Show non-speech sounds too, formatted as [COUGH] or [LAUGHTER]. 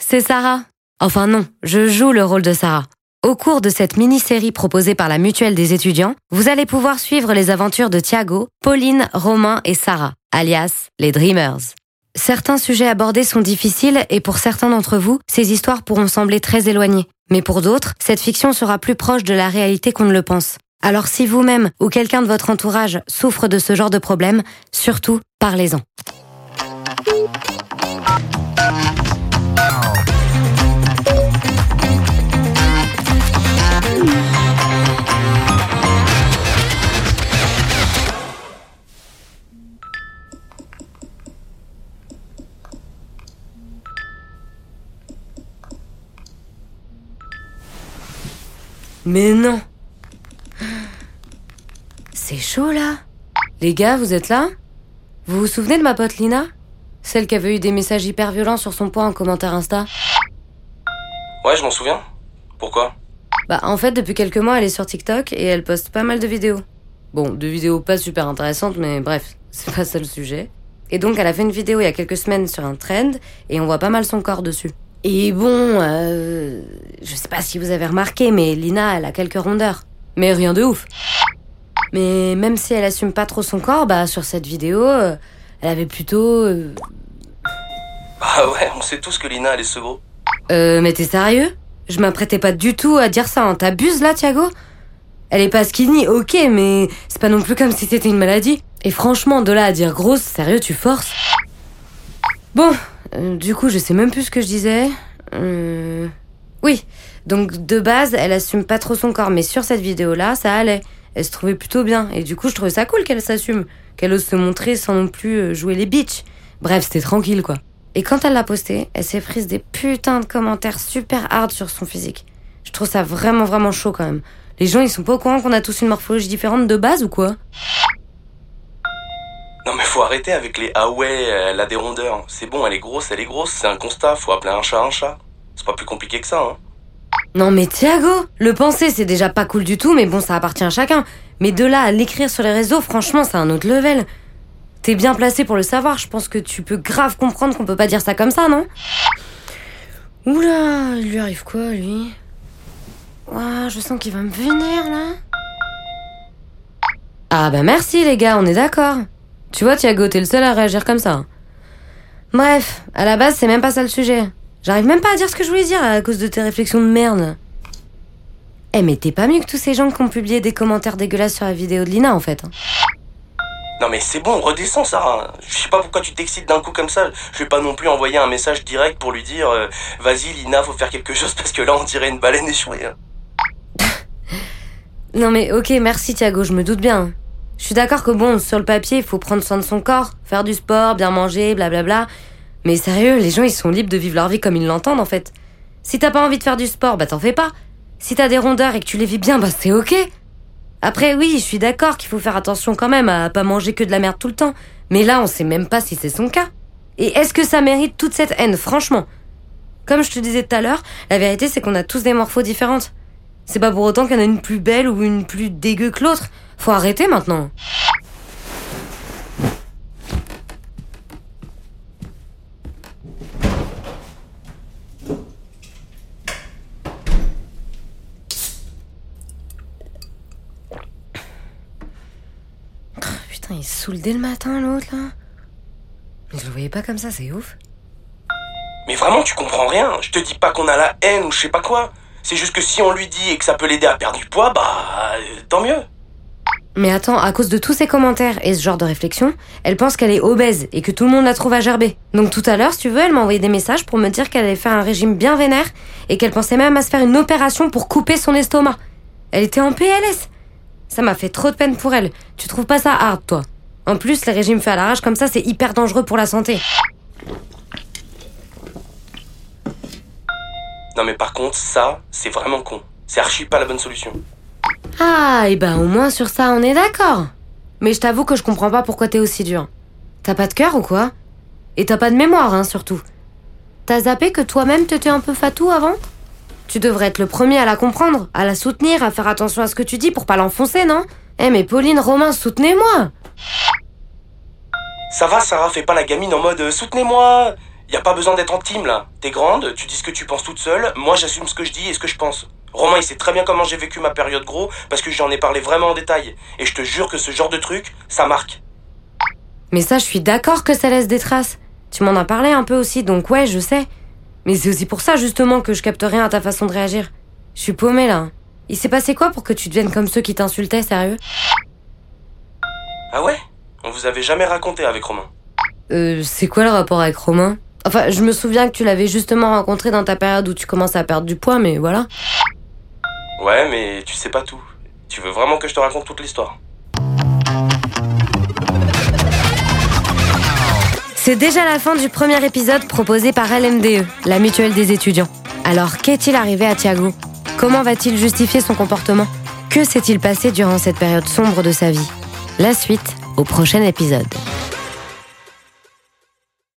c'est Sarah. Enfin non, je joue le rôle de Sarah. Au cours de cette mini-série proposée par la Mutuelle des étudiants, vous allez pouvoir suivre les aventures de Thiago, Pauline, Romain et Sarah, alias les Dreamers. Certains sujets abordés sont difficiles et pour certains d'entre vous, ces histoires pourront sembler très éloignées. Mais pour d'autres, cette fiction sera plus proche de la réalité qu'on ne le pense. Alors si vous-même ou quelqu'un de votre entourage souffre de ce genre de problème, surtout parlez-en. Mais non C'est chaud là Les gars, vous êtes là? Vous vous souvenez de ma pote Lina? Celle qui avait eu des messages hyper violents sur son poids en commentaire Insta? Ouais, je m'en souviens. Pourquoi? Bah en fait, depuis quelques mois, elle est sur TikTok et elle poste pas mal de vidéos. Bon, de vidéos pas super intéressantes, mais bref, [LAUGHS] c'est pas ça le sujet. Et donc, elle a fait une vidéo il y a quelques semaines sur un trend et on voit pas mal son corps dessus. Et bon, euh, je sais pas si vous avez remarqué, mais Lina, elle a quelques rondeurs. Mais rien de ouf. Mais même si elle assume pas trop son corps, bah sur cette vidéo, euh, elle avait plutôt... Euh... Bah ouais, on sait tous que Lina, elle est ce gros. Euh, mais t'es sérieux? Je m'apprêtais pas du tout à dire ça, hein. T'abuses là, Thiago? Elle est pas skinny, ok, mais c'est pas non plus comme si c'était une maladie. Et franchement, de là à dire grosse, sérieux, tu forces? Bon, euh, du coup, je sais même plus ce que je disais. Euh... Oui, donc de base, elle assume pas trop son corps, mais sur cette vidéo-là, ça allait. Elle se trouvait plutôt bien, et du coup, je trouvais ça cool qu'elle s'assume, qu'elle ose se montrer sans non plus euh, jouer les bitches. Bref, c'était tranquille, quoi. Et quand elle l'a posté, elle s'est prise des putains de commentaires super hard sur son physique. Je trouve ça vraiment, vraiment chaud quand même. Les gens, ils sont pas au courant qu'on a tous une morphologie différente de base ou quoi? Faut arrêter avec les ah ouais, elle a des rondeurs. C'est bon, elle est grosse, elle est grosse, c'est un constat, faut appeler un chat un chat. C'est pas plus compliqué que ça, hein. Non mais Thiago, le penser c'est déjà pas cool du tout, mais bon ça appartient à chacun. Mais de là à l'écrire sur les réseaux, franchement c'est un autre level. T'es bien placé pour le savoir, je pense que tu peux grave comprendre qu'on peut pas dire ça comme ça, non? Oula, il lui arrive quoi lui? Ouah, je sens qu'il va me venir là. Ah bah merci les gars, on est d'accord. Tu vois Thiago, t'es le seul à réagir comme ça. Bref, à la base c'est même pas ça le sujet. J'arrive même pas à dire ce que je voulais dire à cause de tes réflexions de merde. Eh mais t'es pas mieux que tous ces gens qui ont publié des commentaires dégueulasses sur la vidéo de Lina en fait. Non mais c'est bon, redescends Sarah. Je sais pas pourquoi tu t'excites d'un coup comme ça. Je vais pas non plus envoyer un message direct pour lui dire euh, vas-y Lina, faut faire quelque chose parce que là on dirait une baleine échouée. hein. [LAUGHS] Non mais ok, merci Thiago, je me doute bien. Je suis d'accord que bon, sur le papier, il faut prendre soin de son corps, faire du sport, bien manger, blablabla. Mais sérieux, les gens ils sont libres de vivre leur vie comme ils l'entendent en fait. Si t'as pas envie de faire du sport, bah t'en fais pas. Si t'as des rondeurs et que tu les vis bien, bah c'est ok. Après oui, je suis d'accord qu'il faut faire attention quand même à pas manger que de la merde tout le temps. Mais là, on sait même pas si c'est son cas. Et est-ce que ça mérite toute cette haine, franchement Comme je te disais tout à l'heure, la vérité c'est qu'on a tous des morphos différentes. C'est pas pour autant qu'il y en a une plus belle ou une plus dégueu que l'autre. Faut arrêter maintenant. Putain, il saoule dès le matin l'autre là. Mais je le voyais pas comme ça, c'est ouf. Mais vraiment, tu comprends rien. Je te dis pas qu'on a la haine ou je sais pas quoi. C'est juste que si on lui dit et que ça peut l'aider à perdre du poids, bah euh, tant mieux. Mais attends, à cause de tous ces commentaires et ce genre de réflexion, elle pense qu'elle est obèse et que tout le monde la trouve à gerber. Donc tout à l'heure, si tu veux, elle m'a envoyé des messages pour me dire qu'elle allait faire un régime bien vénère et qu'elle pensait même à se faire une opération pour couper son estomac. Elle était en PLS. Ça m'a fait trop de peine pour elle. Tu trouves pas ça hard, toi? En plus, les régimes faits à l'arrache comme ça, c'est hyper dangereux pour la santé. Non mais par contre, ça, c'est vraiment con. C'est archi pas la bonne solution. Ah, et ben au moins sur ça, on est d'accord. Mais je t'avoue que je comprends pas pourquoi t'es aussi dur. T'as pas de cœur ou quoi? Et t'as pas de mémoire, hein, surtout. T'as zappé que toi-même t'étais un peu fatou avant? Tu devrais être le premier à la comprendre, à la soutenir, à faire attention à ce que tu dis pour pas l'enfoncer, non? Eh mais Pauline, Romain, soutenez-moi Ça va, Sarah, fais pas la gamine en mode euh, soutenez-moi. Y a pas besoin d'être en team là. T'es grande, tu dis ce que tu penses toute seule, moi j'assume ce que je dis et ce que je pense. Romain il sait très bien comment j'ai vécu ma période gros parce que j'en ai parlé vraiment en détail. Et je te jure que ce genre de truc, ça marque. Mais ça, je suis d'accord que ça laisse des traces. Tu m'en as parlé un peu aussi, donc ouais, je sais. Mais c'est aussi pour ça justement que je capte rien à ta façon de réagir. Je suis paumée là. Il s'est passé quoi pour que tu deviennes comme ceux qui t'insultaient, sérieux? Ah ouais? On vous avait jamais raconté avec Romain. Euh, c'est quoi le rapport avec Romain? Enfin, je me souviens que tu l'avais justement rencontré dans ta période où tu commençais à perdre du poids, mais voilà. Ouais, mais tu sais pas tout. Tu veux vraiment que je te raconte toute l'histoire? C'est déjà la fin du premier épisode proposé par LMDE, la mutuelle des étudiants. Alors, qu'est-il arrivé à Thiago? Comment va-t-il justifier son comportement? Que s'est-il passé durant cette période sombre de sa vie? La suite au prochain épisode.